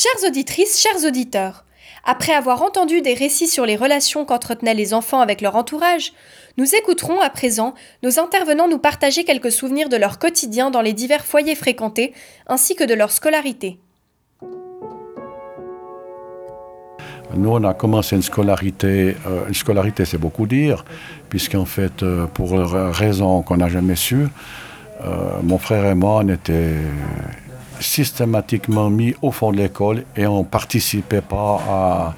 Chères auditrices, chers auditeurs, après avoir entendu des récits sur les relations qu'entretenaient les enfants avec leur entourage, nous écouterons à présent nos intervenants nous partager quelques souvenirs de leur quotidien dans les divers foyers fréquentés, ainsi que de leur scolarité. Nous, on a commencé une scolarité, euh, une scolarité c'est beaucoup dire, puisqu'en fait, euh, pour raison qu'on n'a jamais su, euh, mon frère et moi, on était systématiquement mis au fond de l'école et on ne participait pas à,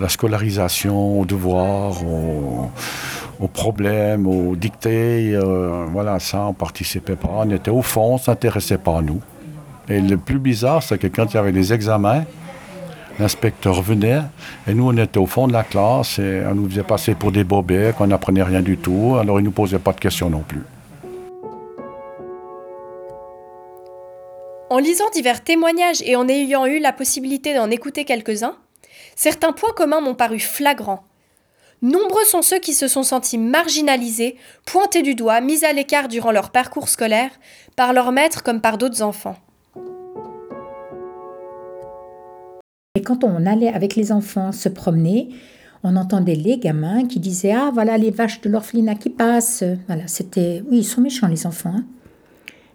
la scolarisation, aux devoirs, aux, problèmes, aux dictées. voilà, ça, on ne participait pas. On était au fond, on ne s'intéressait pas à nous. Et le plus bizarre, c'est que quand il y avait des examens, L'inspecteur venait et nous, on était au fond de la classe et on nous faisait passer pour des bobets, qu'on n'apprenait rien du tout. Alors, il ne nous posait pas de questions non plus. Lisant divers témoignages et en ayant eu la possibilité d'en écouter quelques-uns, certains points communs m'ont paru flagrants. Nombreux sont ceux qui se sont sentis marginalisés, pointés du doigt, mis à l'écart durant leur parcours scolaire, par leurs maîtres comme par d'autres enfants. Et quand on allait avec les enfants se promener, on entendait les gamins qui disaient Ah, voilà les vaches de l'orphelinat qui passent. Voilà, c'était. Oui, ils sont méchants, les enfants. Hein.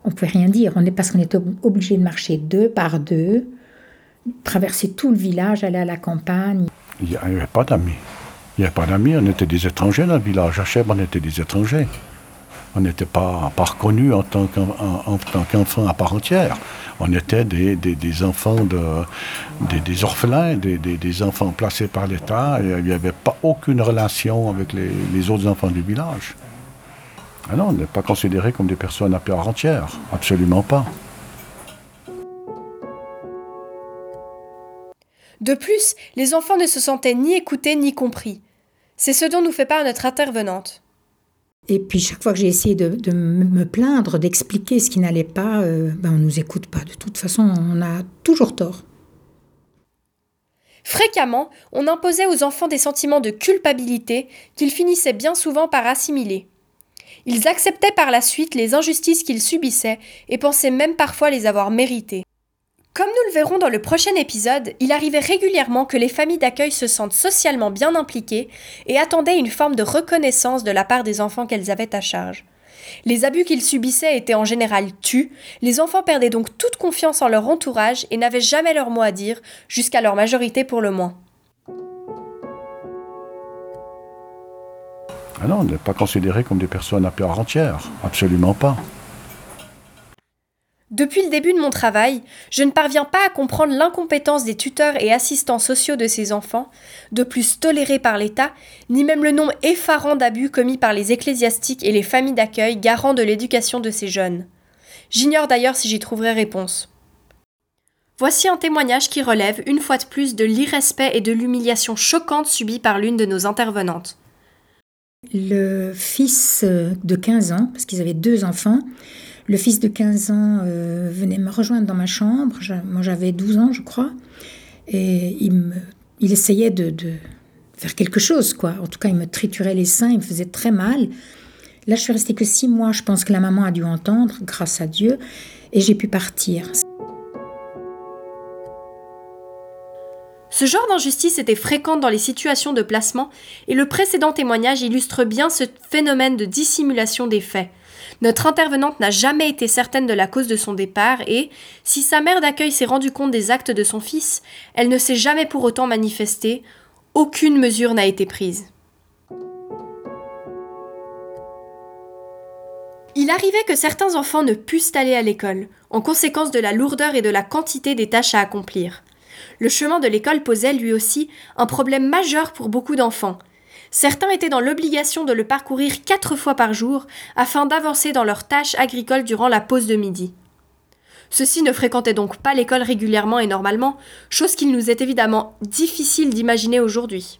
On ne pouvait rien dire. On est parce qu'on était obligé de marcher deux par deux, traverser tout le village, aller à la campagne. Il n'y avait pas d'amis. Il n'y avait pas d'amis. On était des étrangers dans le village. À Chèvre, on était des étrangers. On n'était pas, reconnus en tant qu'enfants à part entière on était des, enfants, de, des, orphelins, des, enfants placés par l'État. Il n'y avait pas aucune relation avec les, autres enfants du village. Ah non, on n'est pas considérés comme des personnes à part entière, absolument pas. De plus, les enfants ne se sentaient ni écoutés ni compris. C'est ce dont nous fait part notre intervenante. Et puis chaque fois que j'ai essayé de, me plaindre, d'expliquer ce qui n'allait pas, euh, ben on ne nous écoute pas. De toute façon, on a toujours tort. Fréquemment, on imposait aux enfants des sentiments de culpabilité qu'ils finissaient bien souvent par assimiler. Ils acceptaient par la suite les injustices qu'ils subissaient et pensaient même parfois les avoir méritées. Comme nous le verrons dans le prochain épisode, il arrivait régulièrement que les familles d'accueil se sentent socialement bien impliquées et attendaient une forme de reconnaissance de la part des enfants qu'elles avaient à charge. Les abus qu'ils subissaient étaient en général tus, les enfants perdaient donc toute confiance en leur entourage et n'avaient jamais leur mot à dire, jusqu'à leur majorité pour le moins. Ah non, on n'est pas considérés comme des personnes à part entière, absolument pas. Depuis le début de mon travail, je ne parviens pas à comprendre l'incompétence des tuteurs et assistants sociaux de ces enfants, de plus tolérés par l'État, ni même le nombre effarant d'abus commis par les ecclésiastiques et les familles d'accueil garants de l'éducation de ces jeunes. J'ignore d'ailleurs si j'y trouverai réponse. Voici un témoignage qui relève, une fois de plus, de l'irrespect et de l'humiliation choquante subie par l'une de nos intervenantes. Le fils de 15 ans, parce qu'ils avaient deux enfants, le fils de 15 ans euh, venait me rejoindre dans ma chambre. moi, j'avais 12 ans, je crois. Et il, il essayait de, faire quelque chose, quoi. En tout cas, il me triturait les seins, il me faisait très mal. Là, je suis restée que six mois. Je pense que la maman a dû entendre, grâce à Dieu, et j'ai pu partir. Ce genre d'injustice était fréquente dans les situations de placement et le précédent témoignage illustre bien ce phénomène de dissimulation des faits. Notre intervenante n'a jamais été certaine de la cause de son départ et, si sa mère d'accueil s'est rendue compte des actes de son fils, elle ne s'est jamais pour autant manifestée, aucune mesure n'a été prise. Il arrivait que certains enfants ne pussent aller à l'école, en conséquence de la lourdeur et de la quantité des tâches à accomplir. Le chemin de l'école posait lui aussi un problème majeur pour beaucoup d'enfants, Certains étaient dans l'obligation de le parcourir quatre fois par jour afin d'avancer dans leurs tâches agricoles durant la pause de midi. Ceux-ci ne fréquentaient donc pas l'école régulièrement et normalement, chose qu'il nous est évidemment difficile d'imaginer aujourd'hui.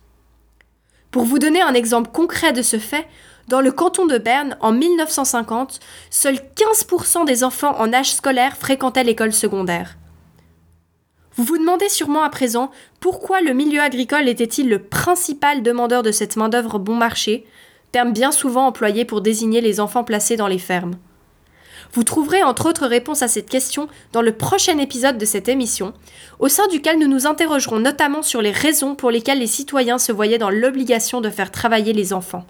Pour vous donner un exemple concret de ce fait, dans le canton de Berne, en 1950, seuls 15% des enfants en âge scolaire fréquentaient l'école secondaire. Vous vous demandez sûrement à présent pourquoi le milieu agricole était-il le principal demandeur de cette main-d'œuvre bon marché, terme bien souvent employé pour désigner les enfants placés dans les fermes? Vous trouverez entre autres réponses à cette question dans le prochain épisode de cette émission, au sein duquel nous nous interrogerons notamment sur les raisons pour lesquelles les citoyens se voyaient dans l'obligation de faire travailler les enfants.